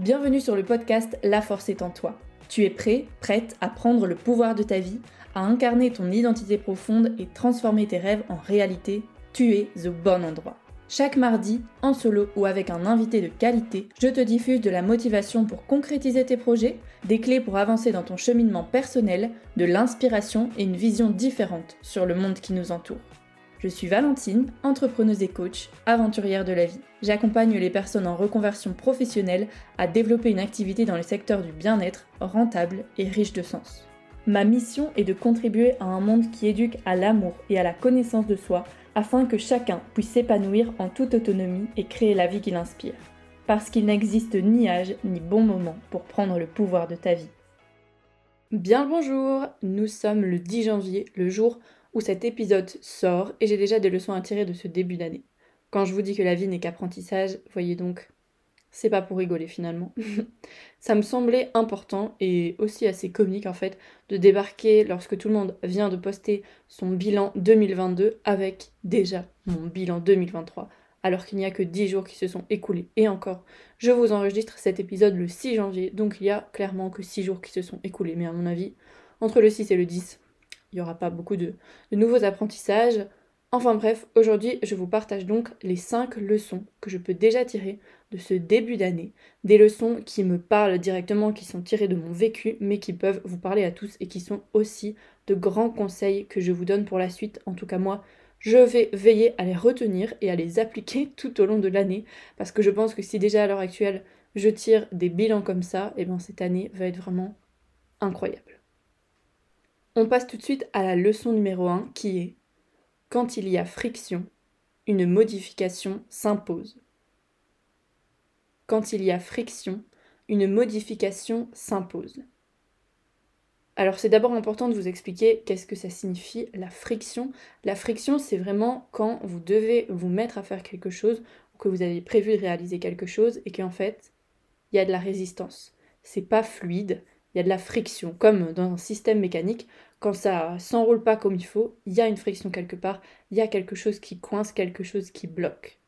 Bienvenue sur le podcast La force est en toi. Tu es prêt, prête à prendre le pouvoir de ta vie, à incarner ton identité profonde et transformer tes rêves en réalité? Tu es au bon endroit. Chaque mardi, en solo ou avec un invité de qualité, je te diffuse de la motivation pour concrétiser tes projets, des clés pour avancer dans ton cheminement personnel, de l'inspiration et une vision différente sur le monde qui nous entoure. Je suis Valentine, entrepreneuse et coach, aventurière de la vie. J'accompagne les personnes en reconversion professionnelle à développer une activité dans le secteur du bien-être rentable et riche de sens. Ma mission est de contribuer à un monde qui éduque à l'amour et à la connaissance de soi afin que chacun puisse s'épanouir en toute autonomie et créer la vie qui l'inspire. Parce qu'il n'existe ni âge ni bon moment pour prendre le pouvoir de ta vie. Bien le bonjour, nous sommes le 10 janvier, le jour où cet épisode sort et j'ai déjà des leçons à tirer de ce début d'année. Quand je vous dis que la vie n'est qu'apprentissage, voyez donc, c'est pas pour rigoler finalement. ça me semblait important et aussi assez comique en fait de débarquer lorsque tout le monde vient de poster son bilan 2022 avec déjà mon bilan 2023 alors qu'il n'y a que 10 jours qui se sont écoulés. Et encore, je vous enregistre cet épisode le 6 janvier, donc il y a clairement que 6 jours qui se sont écoulés. Mais à mon avis, entre le 6 et le 10, il n'y aura pas beaucoup de, nouveaux apprentissages. Enfin bref, aujourd'hui je vous partage donc les 5 leçons que je peux déjà tirer de ce début d'année. Des leçons qui me parlent directement, qui sont tirées de mon vécu, mais qui peuvent vous parler à tous et qui sont aussi de grands conseils que je vous donne pour la suite. En tout cas moi, je vais veiller à les retenir et à les appliquer tout au long de l'année. Parce que je pense que si déjà à l'heure actuelle je tire des bilans comme ça, eh bien cette année va être vraiment incroyable. On passe tout de suite à la leçon numéro 1 qui est Quand il y a friction, une modification s'impose. Quand il y a friction, une modification s'impose. Alors c'est d'abord important de vous expliquer qu'est-ce que ça signifie la friction. La friction, c'est vraiment quand vous devez vous mettre à faire quelque chose ou que vous avez prévu de réaliser quelque chose et qu'en fait, il y a de la résistance. C'est pas fluide, il y a de la friction. Comme dans un système mécanique, quand ça s'enroule pas comme il faut, il y a une friction quelque part, il y a quelque chose qui coince, quelque chose qui bloque.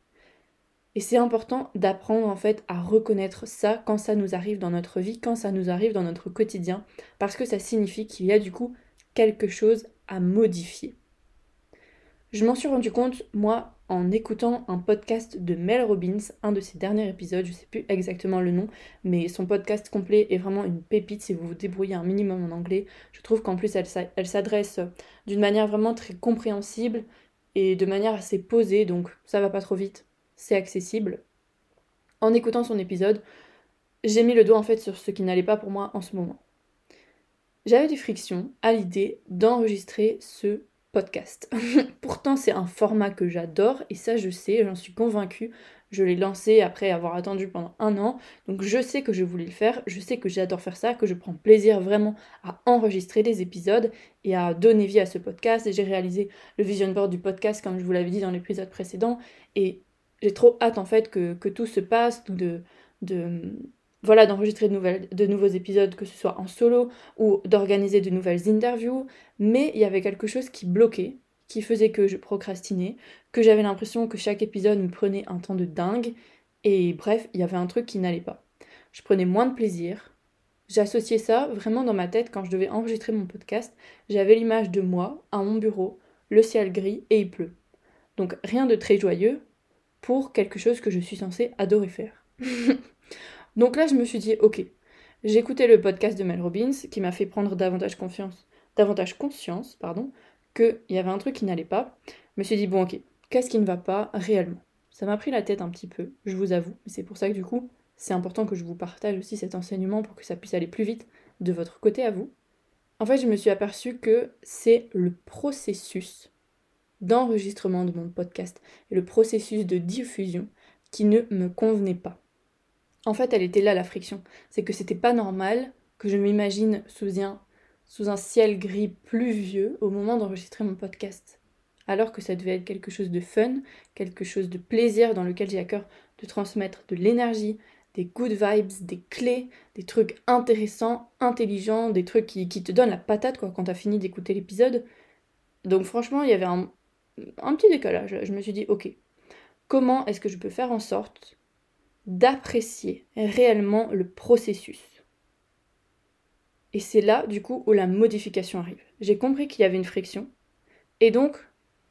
Et c'est important d'apprendre en fait à reconnaître ça quand ça nous arrive dans notre vie, quand ça nous arrive dans notre quotidien, parce que ça signifie qu'il y a du coup quelque chose à modifier. Je m'en suis rendu compte, moi, en écoutant un podcast de Mel Robbins, un de ses derniers épisodes, je sais plus exactement le nom, mais son podcast complet est vraiment une pépite si vous vous débrouillez un minimum en anglais. Je trouve qu'en plus elle, s'adresse d'une manière vraiment très compréhensible et de manière assez posée, donc ça va pas trop vite, c'est accessible. En écoutant son épisode, j'ai mis le doigt en fait sur ce qui n'allait pas pour moi en ce moment. J'avais des frictions à l'idée d'enregistrer ce Pourtant, c'est un format que j'adore et ça, je sais, j'en suis convaincue. Je l'ai lancé après avoir attendu pendant un an, donc je sais que je voulais le faire, je sais que j'adore faire ça, que je prends plaisir vraiment à enregistrer des épisodes et à donner vie à ce podcast. Et j'ai réalisé le vision board du podcast, comme je vous l'avais dit dans l'épisode précédent, et j'ai trop hâte en fait que, tout se passe, de, voilà, d'enregistrer de, de nouveaux épisodes, que ce soit en solo ou d'organiser de nouvelles interviews, mais il y avait quelque chose qui bloquait, qui faisait que je procrastinais, que j'avais l'impression que chaque épisode me prenait un temps de dingue, et bref, il y avait un truc qui n'allait pas. Je prenais moins de plaisir. J'associais ça vraiment dans ma tête quand je devais enregistrer mon podcast. J'avais l'image de moi à mon bureau, le ciel gris et il pleut. Donc rien de très joyeux pour quelque chose que je suis censée adorer faire. Donc là, je me suis dit, ok, écouté le podcast de Mel Robbins qui m'a fait prendre davantage confiance, davantage conscience, qu'il y avait un truc qui n'allait pas. Je me suis dit, bon, ok, qu'est-ce qui ne va pas réellement? Ça m'a pris la tête un petit peu, je vous avoue, c'est pour ça que du coup, c'est important que je vous partage aussi cet enseignement pour que ça puisse aller plus vite de votre côté à vous. En fait, je me suis aperçue que c'est le processus d'enregistrement de mon podcast et le processus de diffusion qui ne me convenait pas. En fait, elle était là la friction. C'est que c'était pas normal que je m'imagine sous un, ciel gris pluvieux au moment d'enregistrer mon podcast. Alors que ça devait être quelque chose de fun, quelque chose de plaisir dans lequel j'ai à cœur de transmettre de l'énergie, des good vibes, des clés, des trucs intéressants, intelligents, des trucs qui, te donnent la patate quoi, quand t'as fini d'écouter l'épisode. Donc franchement, il y avait un, un petit décalage. Je me suis dit, ok, comment est-ce que je peux faire en sorte d'apprécier réellement le processus. Et c'est là, du coup, où la modification arrive. J'ai compris qu'il y avait une friction, et donc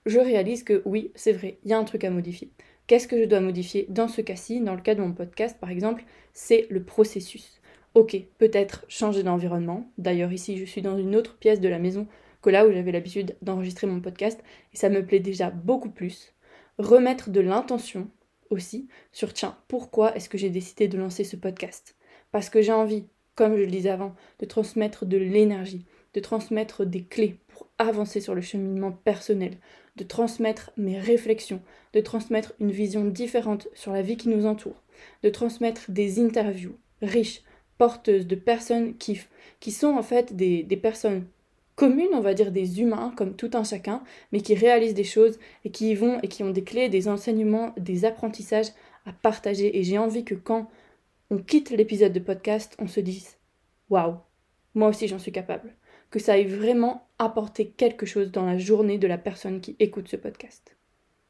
je réalise que oui, c'est vrai, il y a un truc à modifier. Qu'est-ce que je dois modifier dans ce cas-ci Dans le cas de mon podcast, par exemple, c'est le processus. Ok, peut-être changer d'environnement. D'ailleurs, ici, je suis dans une autre pièce de la maison que là où j'avais l'habitude d'enregistrer mon podcast, et ça me plaît déjà beaucoup plus. Remettre de l'intention aussi sur tiens, pourquoi est-ce que j'ai décidé de lancer ce podcast? Parce que j'ai envie, comme je le disais avant, de transmettre de l'énergie, de transmettre des clés pour avancer sur le cheminement personnel, de transmettre mes réflexions, de transmettre une vision différente sur la vie qui nous entoure, de transmettre des interviews riches, porteuses de personnes qui, qui sont en fait des, des personnes communes, on va dire des humains comme tout un chacun, mais qui réalisent des choses et qui y vont et qui ont des clés, des enseignements, des apprentissages à partager. Et j'ai envie que quand on quitte l'épisode de podcast, on se dise Waouh, moi aussi j'en suis capable. Que ça ait vraiment apporté quelque chose dans la journée de la personne qui écoute ce podcast.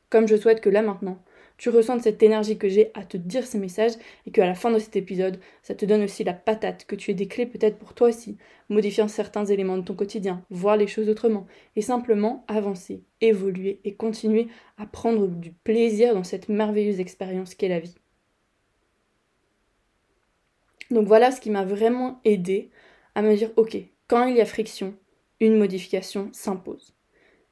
Comme je souhaite que là maintenant, tu ressentes cette énergie que j'ai à te dire ces messages et qu'à la fin de cet épisode, ça te donne aussi la patate, que tu aies des clés peut-être pour toi aussi, modifiant certains éléments de ton quotidien, voir les choses autrement et simplement avancer, évoluer et continuer à prendre du plaisir dans cette merveilleuse expérience qu'est la vie. Donc voilà ce qui m'a vraiment aidé à me dire ok, quand il y a friction, une modification s'impose.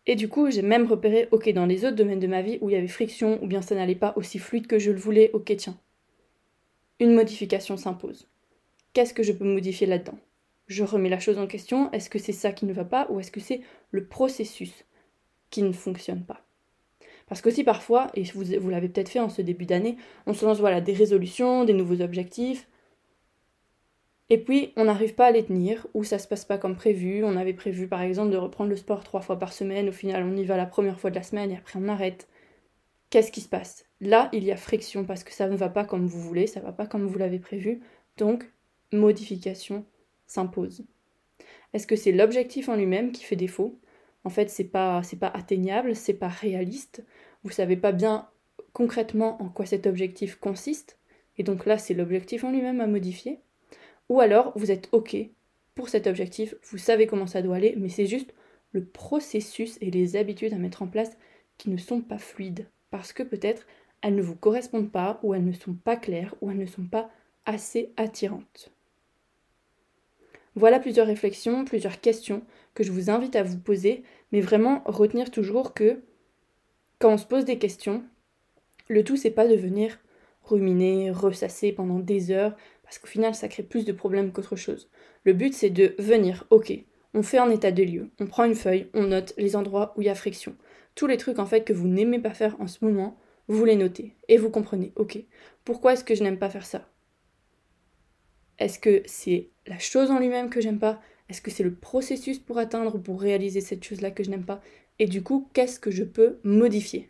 Et du coup, j'ai même repéré, ok, dans les autres domaines de ma vie où il y avait friction ou bien ça n'allait pas aussi fluide que je le voulais, ok, tiens, une modification s'impose. Qu'est-ce que je peux modifier là-dedans? Je remets la chose en question, est-ce que c'est ça qui ne va pas ou est-ce que c'est le processus qui ne fonctionne pas? Parce qu'aussi parfois, et vous, vous l'avez peut-être fait en ce début d'année, on se lance voilà, des résolutions, des nouveaux objectifs, et puis, on n'arrive pas à les tenir, ou ça se passe pas comme prévu. On avait prévu, par exemple, de reprendre le sport trois fois par semaine. Au final, on y va la première fois de la semaine et après on arrête. Qu'est-ce qui se passe? Là, il y a friction parce que ça ne va pas comme vous voulez, ça ne va pas comme vous l'avez prévu. Donc, modification s'impose. Est-ce que c'est l'objectif en lui-même qui fait défaut? En fait, c'est pas c'est pas atteignable, c'est pas réaliste. Vous savez pas bien concrètement en quoi cet objectif consiste. Et donc là, c'est l'objectif en lui-même à modifier. Ou alors, vous êtes OK pour cet objectif, vous savez comment ça doit aller, mais c'est juste le processus et les habitudes à mettre en place qui ne sont pas fluides. Parce que peut-être elles ne vous correspondent pas, ou elles ne sont pas claires, ou elles ne sont pas assez attirantes. Voilà plusieurs réflexions, plusieurs questions que je vous invite à vous poser, mais vraiment retenir toujours que quand on se pose des questions, le tout c'est pas de venir ruminer, ressasser pendant des heures, parce qu'au final, ça crée plus de problèmes qu'autre chose. Le but, c'est de venir, ok, on fait un état des lieux, on prend une feuille, on note les endroits où il y a friction. Tous les trucs, en fait, que vous n'aimez pas faire en ce moment, vous les notez, et vous comprenez, ok, pourquoi est-ce que je n'aime pas faire ça? Est-ce que c'est la chose en lui-même que j'aime pas? Est-ce que c'est le processus pour atteindre, pour réaliser cette chose-là que je n'aime pas? Et du coup, qu'est-ce que je peux modifier?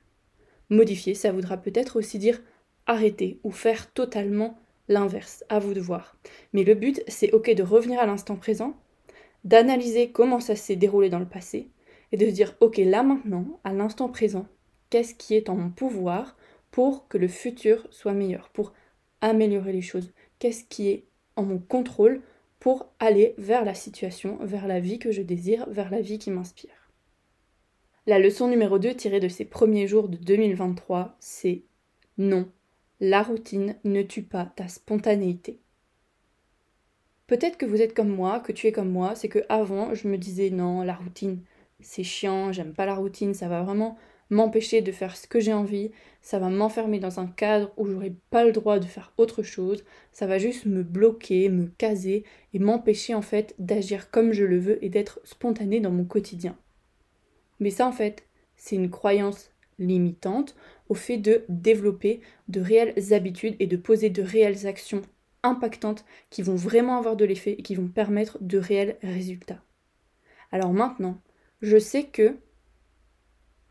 Modifier, ça voudra peut-être aussi dire arrêter ou faire totalement l'inverse, à vous de voir. Mais le but, c'est ok de revenir à l'instant présent, d'analyser comment ça s'est déroulé dans le passé, et de se dire ok là maintenant, à l'instant présent, qu'est-ce qui est en mon pouvoir pour que le futur soit meilleur, pour améliorer les choses, qu'est-ce qui est en mon contrôle pour aller vers la situation, vers la vie que je désire, vers la vie qui m'inspire? La leçon numéro 2 tirée de ces premiers jours de 2023, c'est non, la routine ne tue pas ta spontanéité. Peut-être que vous êtes comme moi, que tu es comme moi, c'est que avant je me disais non, la routine, c'est chiant, j'aime pas la routine, ça va vraiment m'empêcher de faire ce que j'ai envie, ça va m'enfermer dans un cadre où j'aurai pas le droit de faire autre chose, ça va juste me bloquer, me caser et m'empêcher en fait d'agir comme je le veux et d'être spontané dans mon quotidien. Mais ça en fait, c'est une croyance limitante au fait de développer de réelles habitudes et de poser de réelles actions impactantes qui vont vraiment avoir de l'effet et qui vont permettre de réels résultats. Alors maintenant, je sais que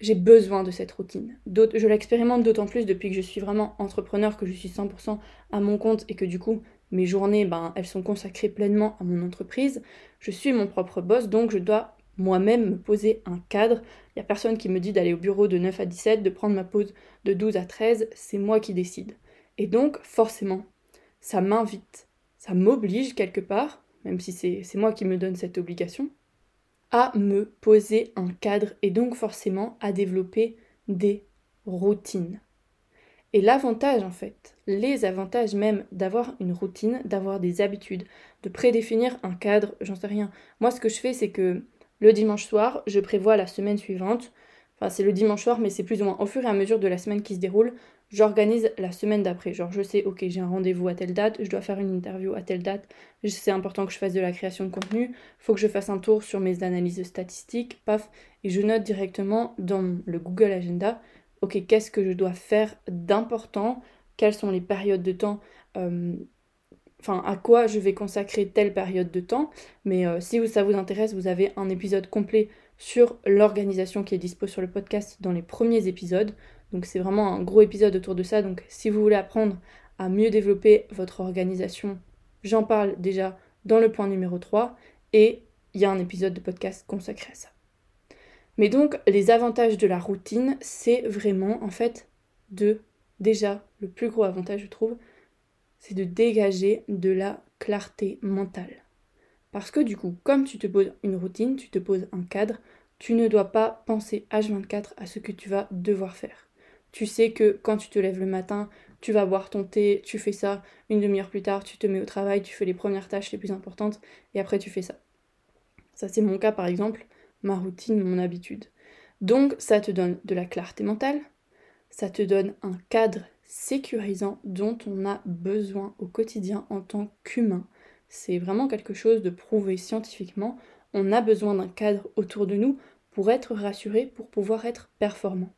j'ai besoin de cette routine. Je l'expérimente d'autant plus depuis que je suis vraiment entrepreneur, que je suis 100% à mon compte et que du coup, mes journées, ben, elles sont consacrées pleinement à mon entreprise. Je suis mon propre boss, donc je dois moi-même me poser un cadre. Il n'y a personne qui me dit d'aller au bureau de 9 à 17, de prendre ma pause de 12 à 13, c'est moi qui décide. Et donc, forcément, ça m'invite, ça m'oblige quelque part, même si c'est moi qui me donne cette obligation, à me poser un cadre et donc forcément à développer des routines. Et l'avantage en fait, les avantages même d'avoir une routine, d'avoir des habitudes, de prédéfinir un cadre, j'en sais rien. Moi ce que je fais c'est que le dimanche soir, je prévois la semaine suivante. Enfin c'est le dimanche soir mais c'est plus ou moins au fur et à mesure de la semaine qui se déroule, j'organise la semaine d'après. Genre je sais ok j'ai un rendez-vous à telle date, je dois faire une interview à telle date, c'est important que je fasse de la création de contenu, faut que je fasse un tour sur mes analyses statistiques, paf, et je note directement dans le Google Agenda ok, qu'est-ce que je dois faire d'important, quelles sont les périodes de temps, euh, enfin à quoi je vais consacrer telle période de temps. Mais euh, si ça vous intéresse, vous avez un épisode complet sur l'organisation qui est dispo sur le podcast dans les premiers épisodes. Donc c'est vraiment un gros épisode autour de ça. Donc si vous voulez apprendre à mieux développer votre organisation, j'en parle déjà dans le point numéro 3 et il y a un épisode de podcast consacré à ça. Mais donc, les avantages de la routine, c'est vraiment, en fait, de, déjà, le plus gros avantage, je trouve, c'est de dégager de la clarté mentale. Parce que du coup, comme tu te poses une routine, tu te poses un cadre, tu ne dois pas penser H24 à ce que tu vas devoir faire. Tu sais que quand tu te lèves le matin, tu vas boire ton thé, tu fais ça, une demi-heure plus tard, tu te mets au travail, tu fais les premières tâches les plus importantes, et après tu fais ça. Ça c'est mon cas par exemple ma routine, mon habitude. Donc ça te donne de la clarté mentale, ça te donne un cadre sécurisant dont on a besoin au quotidien en tant qu'humain. C'est vraiment quelque chose de prouvé scientifiquement. On a besoin d'un cadre autour de nous pour être rassuré, pour pouvoir être performant.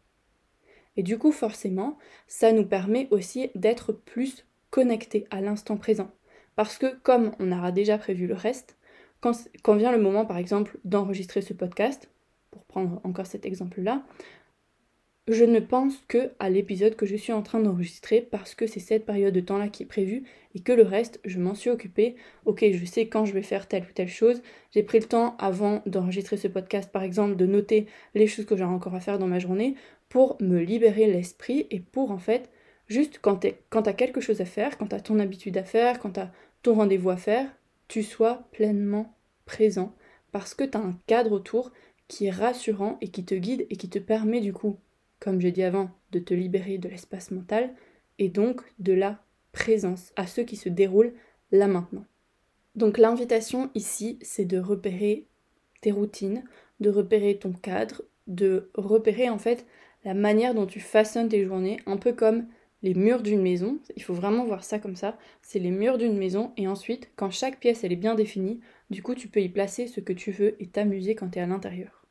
Et du coup, forcément, ça nous permet aussi d'être plus connectés à l'instant présent. Parce que comme on aura déjà prévu le reste, quand, vient le moment, par exemple, d'enregistrer ce podcast, pour prendre encore cet exemple-là, je ne pense que à l'épisode que je suis en train d'enregistrer parce que c'est cette période de temps-là qui est prévue et que le reste, je m'en suis occupée. Ok, je sais quand je vais faire telle ou telle chose. J'ai pris le temps avant d'enregistrer ce podcast, par exemple, de noter les choses que j'ai encore à faire dans ma journée pour me libérer l'esprit et pour en fait, juste quand tu as quelque chose à faire, quand tu as ton habitude à faire, quand tu as ton rendez-vous à faire, tu sois pleinement présent parce que tu as un cadre autour qui est rassurant et qui te guide et qui te permet du coup, comme j'ai dit avant, de te libérer de l'espace mental et donc de la présence à ce qui se déroule là maintenant. Donc l'invitation ici, c'est de repérer tes routines, de repérer ton cadre, de repérer en fait la manière dont tu façonnes tes journées, un peu comme les murs d'une maison. Il faut vraiment voir ça comme ça. C'est les murs d'une maison et ensuite, quand chaque pièce elle est bien définie, du coup tu peux y placer ce que tu veux et t'amuser quand tu es à l'intérieur.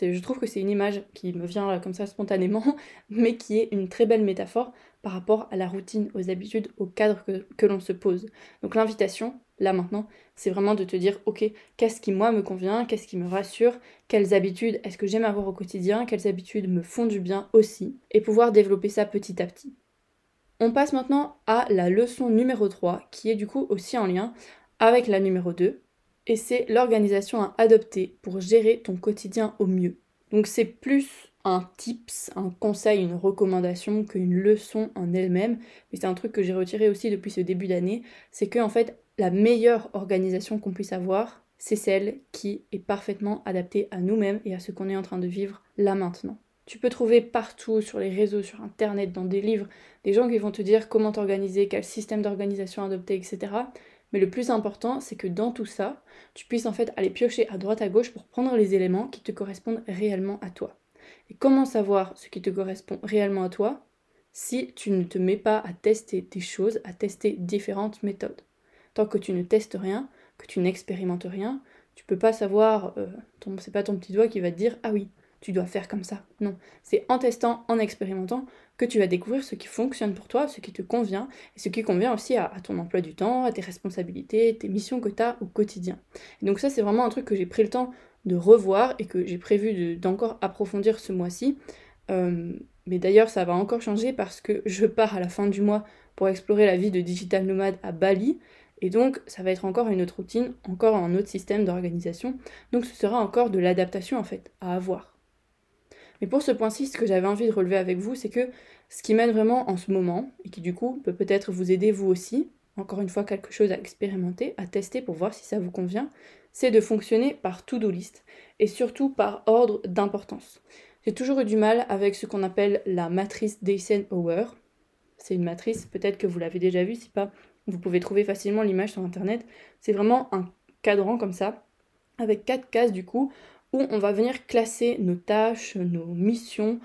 Je trouve que c'est une image qui me vient là comme ça spontanément, mais qui est une très belle métaphore par rapport à la routine, aux habitudes, au cadre que, que l'on se pose. Donc l'invitation, là maintenant, c'est vraiment de te dire, ok, qu'est-ce qui moi me convient, qu'est-ce qui me rassure, quelles habitudes est-ce que j'aime avoir au quotidien, quelles habitudes me font du bien aussi, et pouvoir développer ça petit à petit. On passe maintenant à la leçon numéro 3, qui est du coup aussi en lien avec la numéro 2, et c'est l'organisation à adopter pour gérer ton quotidien au mieux. Donc c'est plus un tips, un conseil, une recommandation qu'une leçon en elle-même, mais c'est un truc que j'ai retiré aussi depuis ce début d'année, c'est que en fait la meilleure organisation qu'on puisse avoir, c'est celle qui est parfaitement adaptée à nous-mêmes et à ce qu'on est en train de vivre là maintenant. Tu peux trouver partout sur les réseaux, sur internet, dans des livres, des gens qui vont te dire comment t'organiser, quel système d'organisation adopter, etc. Mais le plus important, c'est que dans tout ça, tu puisses en fait aller piocher à droite à gauche pour prendre les éléments qui te correspondent réellement à toi. Et comment savoir ce qui te correspond réellement à toi si tu ne te mets pas à tester des choses, à tester différentes méthodes? Tant que tu ne testes rien, que tu n'expérimentes rien, tu peux pas savoir, euh, c'est pas ton petit doigt qui va te dire ah oui, tu dois faire comme ça. Non, c'est en testant, en expérimentant que tu vas découvrir ce qui fonctionne pour toi, ce qui te convient, et ce qui convient aussi à, ton emploi du temps, à tes responsabilités, tes missions que tu as au quotidien. Et donc ça, c'est vraiment un truc que j'ai pris le temps de revoir et que j'ai prévu d'encore approfondir ce mois-ci. Euh, mais d'ailleurs, ça va encore changer parce que je pars à la fin du mois pour explorer la vie de digital nomade à Bali. Et donc, ça va être encore une autre routine, encore un autre système d'organisation. Donc, ce sera encore de l'adaptation en fait à avoir. Mais pour ce point-ci, ce que j'avais envie de relever avec vous, c'est que ce qui m'aide vraiment en ce moment, et qui du coup peut peut-être vous aider vous aussi, encore une fois quelque chose à expérimenter, à tester pour voir si ça vous convient, c'est de fonctionner par to-do list, et surtout par ordre d'importance. J'ai toujours eu du mal avec ce qu'on appelle la matrice d'Eisenhower. C'est une matrice, peut-être que vous l'avez déjà vue, si pas, vous pouvez trouver facilement l'image sur internet. C'est vraiment un cadran comme ça, avec quatre cases du coup, où on va venir classer nos tâches, nos missions,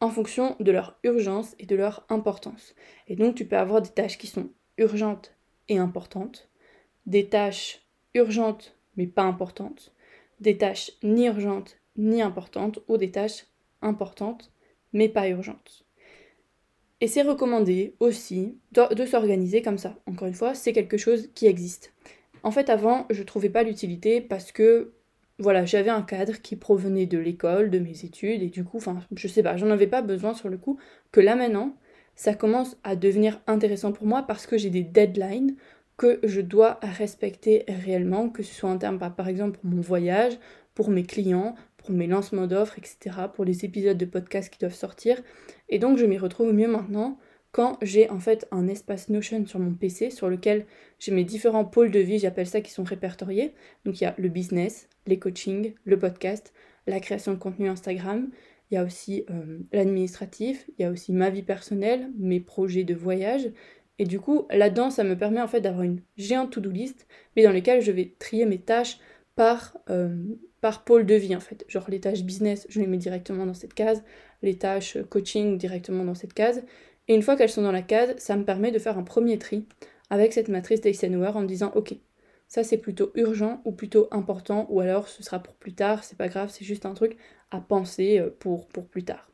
en fonction de leur urgence et de leur importance. Et donc tu peux avoir des tâches qui sont urgentes et importantes, des tâches urgentes mais pas importantes, des tâches ni urgentes ni importantes, ou des tâches importantes mais pas urgentes. Et c'est recommandé aussi de, s'organiser comme ça. Encore une fois, c'est quelque chose qui existe. En fait, avant, je trouvais pas l'utilité parce que voilà, j'avais un cadre qui provenait de l'école, de mes études, et du coup, enfin, je sais pas, j'en avais pas besoin sur le coup, que là maintenant, ça commence à devenir intéressant pour moi parce que j'ai des deadlines que je dois respecter réellement, que ce soit en termes, par exemple, pour mon voyage, pour mes clients, pour mes lancements d'offres, etc., pour les épisodes de podcast qui doivent sortir. Et donc, je m'y retrouve mieux maintenant quand j'ai en fait un espace Notion sur mon PC sur lequel j'ai mes différents pôles de vie, j'appelle ça, qui sont répertoriés. Donc, il y a le business, les coachings, le podcast, la création de contenu Instagram, il y a aussi euh, l'administratif, il y a aussi ma vie personnelle, mes projets de voyage. Et du coup, là-dedans, ça me permet en fait d'avoir une géante to-do list, mais dans lesquelles je vais trier mes tâches par, euh, par pôle de vie en fait. Genre les tâches business, je les mets directement dans cette case, les tâches coaching directement dans cette case. Et une fois qu'elles sont dans la case, ça me permet de faire un premier tri avec cette matrice d'Eisenhower en me disant ok, ça c'est plutôt urgent ou plutôt important, ou alors ce sera pour plus tard, c'est pas grave, c'est juste un truc à penser euh, pour, plus tard.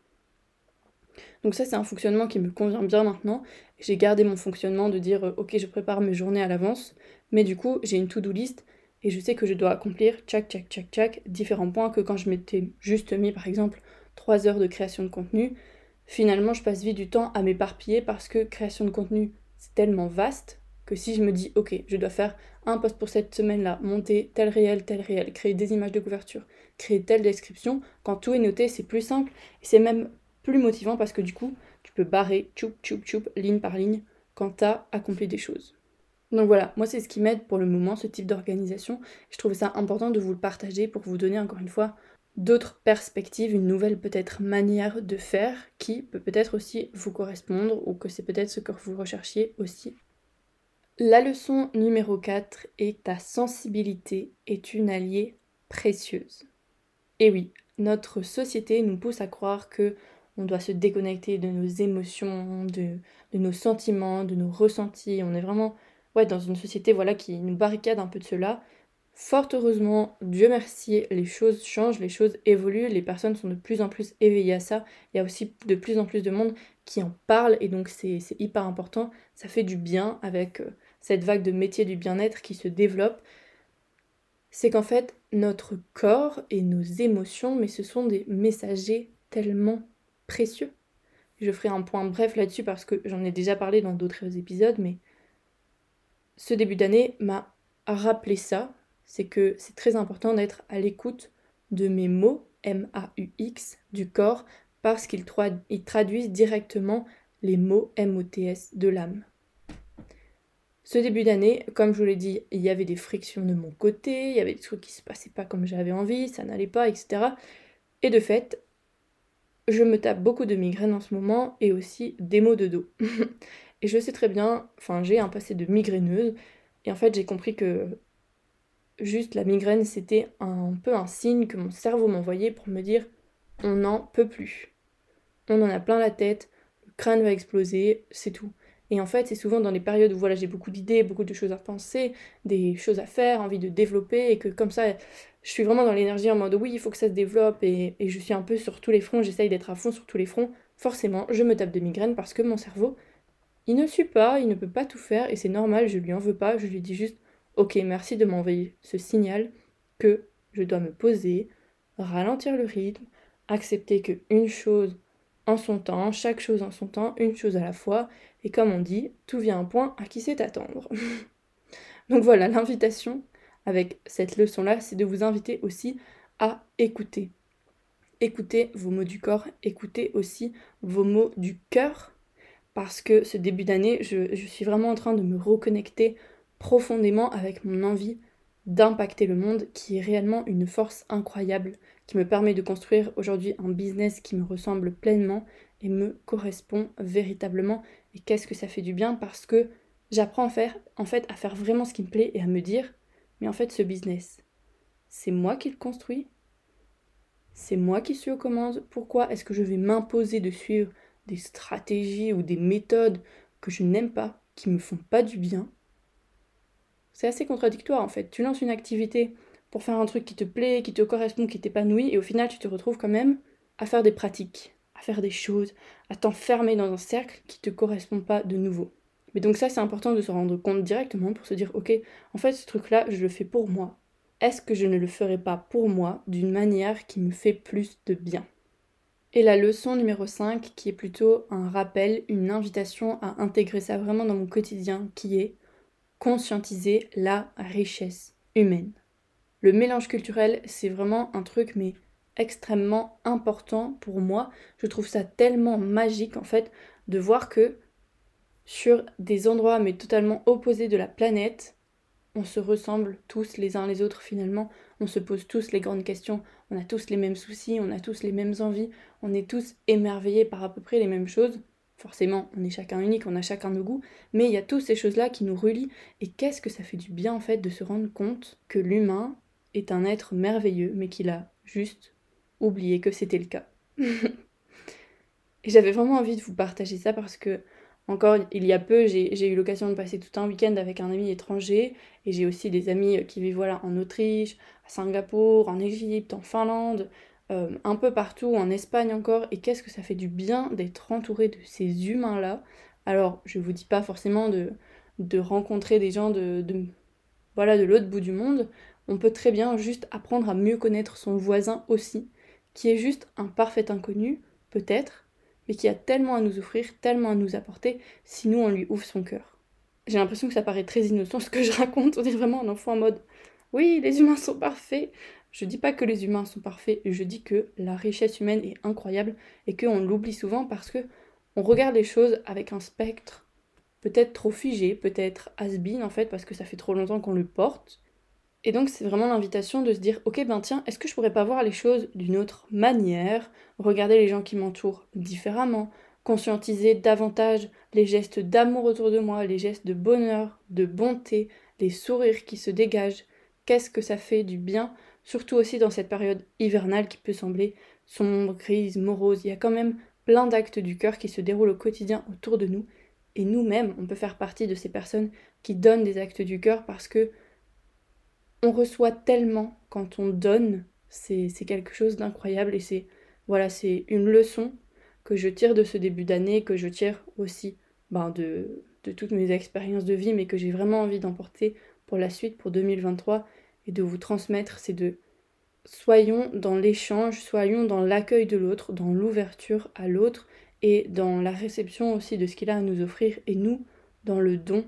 Donc ça c'est un fonctionnement qui me convient bien maintenant. J'ai gardé mon fonctionnement de dire euh, ok je prépare mes journées à l'avance, mais du coup j'ai une to-do list et je sais que je dois accomplir tchac tchac tchac tchac différents points que quand je m'étais juste mis par exemple 3 heures de création de contenu, finalement je passe vite du temps à m'éparpiller parce que création de contenu c'est tellement vaste si je me dis ok je dois faire un post pour cette semaine-là, monter tel réel, tel réel, créer des images de couverture, créer telle description, quand tout est noté, c'est plus simple et c'est même plus motivant parce que du coup, tu peux barrer tchoup tchoup tchoup, ligne par ligne, quand tu as accompli des choses. Donc voilà, moi c'est ce qui m'aide pour le moment, ce type d'organisation. Je trouvais ça important de vous le partager pour vous donner encore une fois d'autres perspectives, une nouvelle peut-être manière de faire qui peut peut-être aussi vous correspondre ou que c'est peut-être ce que vous recherchiez aussi la leçon numéro 4 est ta sensibilité est une alliée précieuse. Et oui, notre société nous pousse à croire que on doit se déconnecter de nos émotions, de, nos sentiments, de nos ressentis. On est vraiment ouais, dans une société voilà, qui nous barricade un peu de cela. Fort heureusement, Dieu merci, les choses changent, les choses évoluent, les personnes sont de plus en plus éveillées à ça. Il y a aussi de plus en plus de monde qui en parle et donc c'est hyper important. Ça fait du bien avec euh, cette vague de métiers du bien-être qui se développe, c'est qu'en fait, notre corps et nos émotions, mais ce sont des messagers tellement précieux. Je ferai un point bref là-dessus parce que j'en ai déjà parlé dans d'autres épisodes, mais ce début d'année m'a rappelé ça, c'est que c'est très important d'être à l'écoute de mes mots, M-A-U-X, du corps, parce qu'ils traduisent directement les mots M-O-T-S de l'âme. Ce début d'année, comme je vous l'ai dit, il y avait des frictions de mon côté, il y avait des trucs qui se passaient pas comme j'avais envie, ça n'allait pas, etc. Et de fait, je me tape beaucoup de migraines en ce moment et aussi des maux de dos. et je sais très bien, enfin j'ai un passé de migraineuse, et en fait j'ai compris que juste la migraine c'était un peu un signe que mon cerveau m'envoyait pour me dire on n'en peut plus. On en a plein la tête, le crâne va exploser, c'est tout. Et en fait, c'est souvent dans les périodes où voilà, j'ai beaucoup d'idées, beaucoup de choses à penser, des choses à faire, envie de développer, et que comme ça, je suis vraiment dans l'énergie en mode oui, il faut que ça se développe, et, je suis un peu sur tous les fronts, j'essaye d'être à fond sur tous les fronts. Forcément, je me tape de migraines parce que mon cerveau, il ne suit pas, il ne peut pas tout faire, et c'est normal, je lui en veux pas, je lui dis juste ok, merci de m'envoyer ce signal que je dois me poser, ralentir le rythme, accepter que une chose en son temps, chaque chose en son temps, une chose à la fois, et comme on dit, tout vient à un point à qui sait attendre. Donc voilà, l'invitation avec cette leçon-là, c'est de vous inviter aussi à écouter. écoutez vos mots du corps, écoutez aussi vos mots du cœur, parce que ce début d'année, je, je, suis vraiment en train de me reconnecter profondément avec mon envie d'impacter le monde, qui est réellement une force incroyable, qui me permet de construire aujourd'hui un business qui me ressemble pleinement et me correspond véritablement. Et qu'est-ce que ça fait du bien? Parce que j'apprends en, faire, en fait à faire vraiment ce qui me plaît et à me dire, mais en fait ce business, c'est moi qui le construis, c'est moi qui suis aux commandes, pourquoi est-ce que je vais m'imposer de suivre des stratégies ou des méthodes que je n'aime pas, qui me font pas du bien? C'est assez contradictoire en fait. Tu lances une activité pour faire un truc qui te plaît, qui te correspond, qui t'épanouit, et au final tu te retrouves quand même à faire des pratiques, à faire des choses, à t'enfermer dans un cercle qui te correspond pas de nouveau. Mais donc ça c'est important de se rendre compte directement pour se dire ok, en fait ce truc là je le fais pour moi. Est-ce que je ne le ferai pas pour moi d'une manière qui me fait plus de bien? Et la leçon numéro 5 qui est plutôt un rappel, une invitation à intégrer ça vraiment dans mon quotidien qui est conscientiser la richesse humaine. Le mélange culturel, c'est vraiment un truc mais extrêmement important pour moi. Je trouve ça tellement magique en fait de voir que sur des endroits mais totalement opposés de la planète, on se ressemble tous les uns les autres finalement, on se pose tous les grandes questions, on a tous les mêmes soucis, on a tous les mêmes envies, on est tous émerveillés par à peu près les mêmes choses. Forcément, on est chacun unique, on a chacun nos goûts, mais il y a toutes ces choses-là qui nous relient. Et qu'est-ce que ça fait du bien en fait de se rendre compte que l'humain est un être merveilleux, mais qu'il a juste oublié que c'était le cas. et j'avais vraiment envie de vous partager ça parce que, encore il y a peu, j'ai eu l'occasion de passer tout un week-end avec un ami étranger, et j'ai aussi des amis qui vivent voilà, en Autriche, à Singapour, en Égypte, en Finlande, euh, un peu partout, en Espagne encore, et qu'est-ce que ça fait du bien d'être entouré de ces humains-là. Alors, je vous dis pas forcément de, rencontrer des gens de voilà, de l'autre bout du monde, on peut très bien juste apprendre à mieux connaître son voisin aussi, qui est juste un parfait inconnu, peut-être, mais qui a tellement à nous offrir, tellement à nous apporter, si nous on lui ouvre son cœur. J'ai l'impression que ça paraît très innocent ce que je raconte, on dirait vraiment un enfant en mode Oui, les humains sont parfaits. Je dis pas que les humains sont parfaits, je dis que la richesse humaine est incroyable et qu'on l'oublie souvent parce que on regarde les choses avec un spectre peut-être trop figé, peut-être has-been en fait, parce que ça fait trop longtemps qu'on le porte, et donc c'est vraiment l'invitation de se dire ok ben tiens, est-ce que je pourrais pas voir les choses d'une autre manière, regarder les gens qui m'entourent différemment, conscientiser davantage les gestes d'amour autour de moi, les gestes de bonheur, de bonté, les sourires qui se dégagent, qu'est-ce que ça fait du bien, surtout aussi dans cette période hivernale qui peut sembler sombre, grise, morose, il y a quand même plein d'actes du cœur qui se déroulent au quotidien autour de nous, et nous-mêmes, on peut faire partie de ces personnes qui donnent des actes du cœur parce que on reçoit tellement quand on donne, c'est quelque chose d'incroyable et c'est voilà, c'est une leçon que je tire de ce début d'année, que je tire aussi ben, de, de toutes mes expériences de vie, mais que j'ai vraiment envie d'emporter pour la suite, pour 2023, et de vous transmettre, c'est de soyons dans l'échange, soyons dans l'accueil de l'autre, dans l'ouverture à l'autre, et dans la réception aussi de ce qu'il a à nous offrir, et nous, dans le don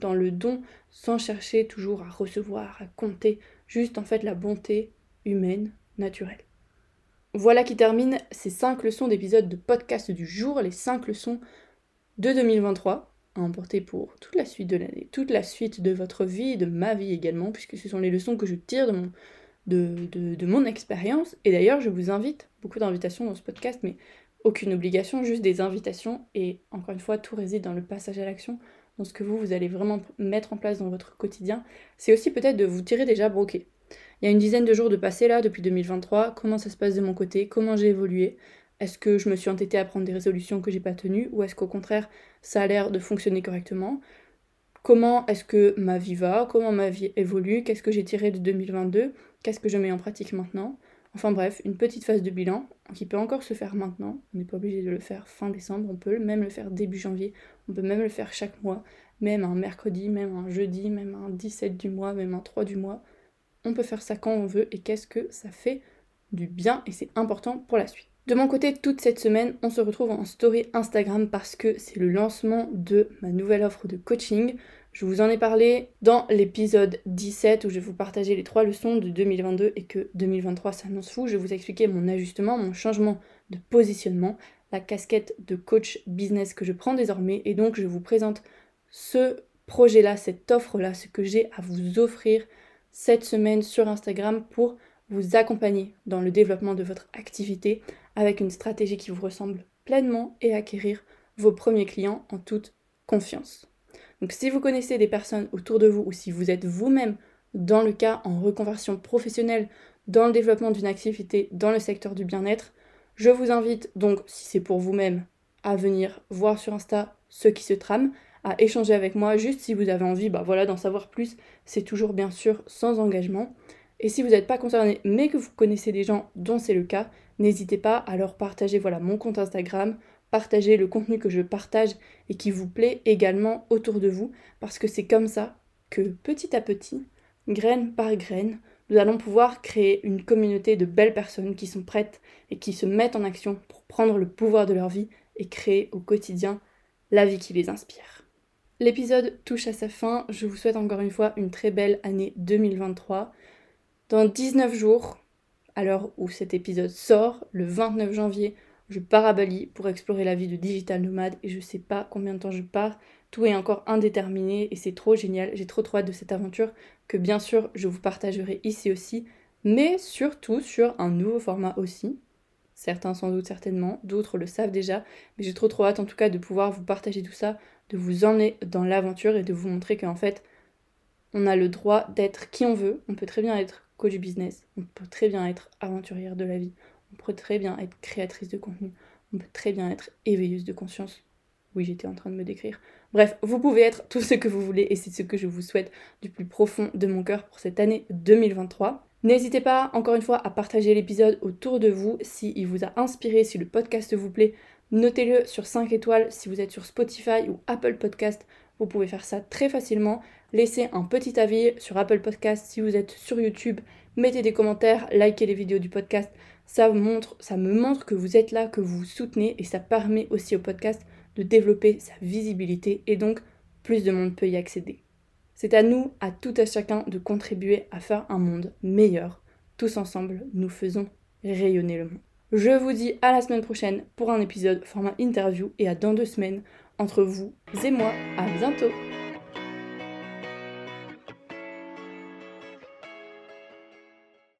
dans le don sans chercher toujours à recevoir, à compter, juste en fait la bonté humaine, naturelle. Voilà qui termine ces 5 leçons d'épisode de podcast du jour, les 5 leçons de 2023 à emporter pour toute la suite de l'année, toute la suite de votre vie, de ma vie également, puisque ce sont les leçons que je tire de mon, de, de mon expérience. Et d'ailleurs, je vous invite, beaucoup d'invitations dans ce podcast, mais aucune obligation, juste des invitations. Et encore une fois, tout réside dans le passage à l'action dans ce que vous, vous allez vraiment mettre en place dans votre quotidien, c'est aussi peut-être de vous tirer déjà, bon il y a une dizaine de jours de passé là depuis 2023, comment ça se passe de mon côté, comment j'ai évolué, est-ce que je me suis entêtée à prendre des résolutions que j'ai pas tenues, ou est-ce qu'au contraire ça a l'air de fonctionner correctement? Comment est-ce que ma vie va? Comment ma vie évolue? Qu'est-ce que j'ai tiré de 2022 Qu'est-ce que je mets en pratique maintenant? Enfin bref, une petite phase de bilan qui peut encore se faire maintenant. On n'est pas obligé de le faire fin décembre, on peut même le faire début janvier, on peut même le faire chaque mois, même un mercredi, même un jeudi, même un 17 du mois, même un 3 du mois. On peut faire ça quand on veut et qu'est-ce que ça fait du bien et c'est important pour la suite. De mon côté, toute cette semaine, on se retrouve en story Instagram parce que c'est le lancement de ma nouvelle offre de coaching. Je vous en ai parlé dans l'épisode 17 où je vais vous partager les trois leçons de 2022 et que 2023 s'annonce fou. Je vais vous expliquer mon ajustement, mon changement de positionnement, la casquette de coach business que je prends désormais et donc je vous présente ce projet-là, cette offre-là, ce que j'ai à vous offrir cette semaine sur Instagram pour vous accompagner dans le développement de votre activité avec une stratégie qui vous ressemble pleinement et acquérir vos premiers clients en toute confiance. Donc si vous connaissez des personnes autour de vous ou si vous êtes vous-même dans le cas en reconversion professionnelle, dans le développement d'une activité dans le secteur du bien-être, je vous invite donc, si c'est pour vous-même, à venir voir sur Insta ce qui se trame, à échanger avec moi, juste si vous avez envie bah voilà, d'en savoir plus, c'est toujours bien sûr sans engagement. Et si vous n'êtes pas concerné mais que vous connaissez des gens dont c'est le cas, n'hésitez pas à leur partager voilà, mon compte Instagram, partager le contenu que je partage et qui vous plaît également autour de vous, parce que c'est comme ça que petit à petit, graine par graine, nous allons pouvoir créer une communauté de belles personnes qui sont prêtes et qui se mettent en action pour prendre le pouvoir de leur vie et créer au quotidien la vie qui les inspire. L'épisode touche à sa fin, je vous souhaite encore une fois une très belle année 2023. Dans 19 jours, à l'heure où cet épisode sort, le 29 janvier, je pars à Bali pour explorer la vie de digital nomade et je sais pas combien de temps je pars. Tout est encore indéterminé et c'est trop génial. J'ai trop trop hâte de cette aventure que bien sûr je vous partagerai ici aussi, mais surtout sur un nouveau format aussi. Certains sans doute certainement, d'autres le savent déjà, mais j'ai trop trop hâte en tout cas de pouvoir vous partager tout ça, de vous emmener dans l'aventure et de vous montrer qu'en fait on a le droit d'être qui on veut. On peut très bien être coach business, on peut très bien être aventurière de la vie, on peut très bien être créatrice de contenu. On peut très bien être éveilleuse de conscience. Oui, j'étais en train de me décrire. Bref, vous pouvez être tout ce que vous voulez et c'est ce que je vous souhaite du plus profond de mon cœur pour cette année 2023. N'hésitez pas, encore une fois, à partager l'épisode autour de vous si vous a inspiré, si le podcast vous plaît. Notez-le sur 5 étoiles si vous êtes sur Spotify ou Apple Podcast. Vous pouvez faire ça très facilement. Laissez un petit avis sur Apple Podcast si vous êtes sur YouTube. Mettez des commentaires, likez les vidéos du podcast ça, montre, me montre que vous êtes là, que vous vous soutenez et ça permet aussi au podcast de développer sa visibilité et donc plus de monde peut y accéder. C'est à nous, à tout à chacun, de contribuer à faire un monde meilleur. Tous ensemble, nous faisons rayonner le monde. Je vous dis à la semaine prochaine pour un épisode format interview et à dans deux semaines entre vous et moi. À bientôt!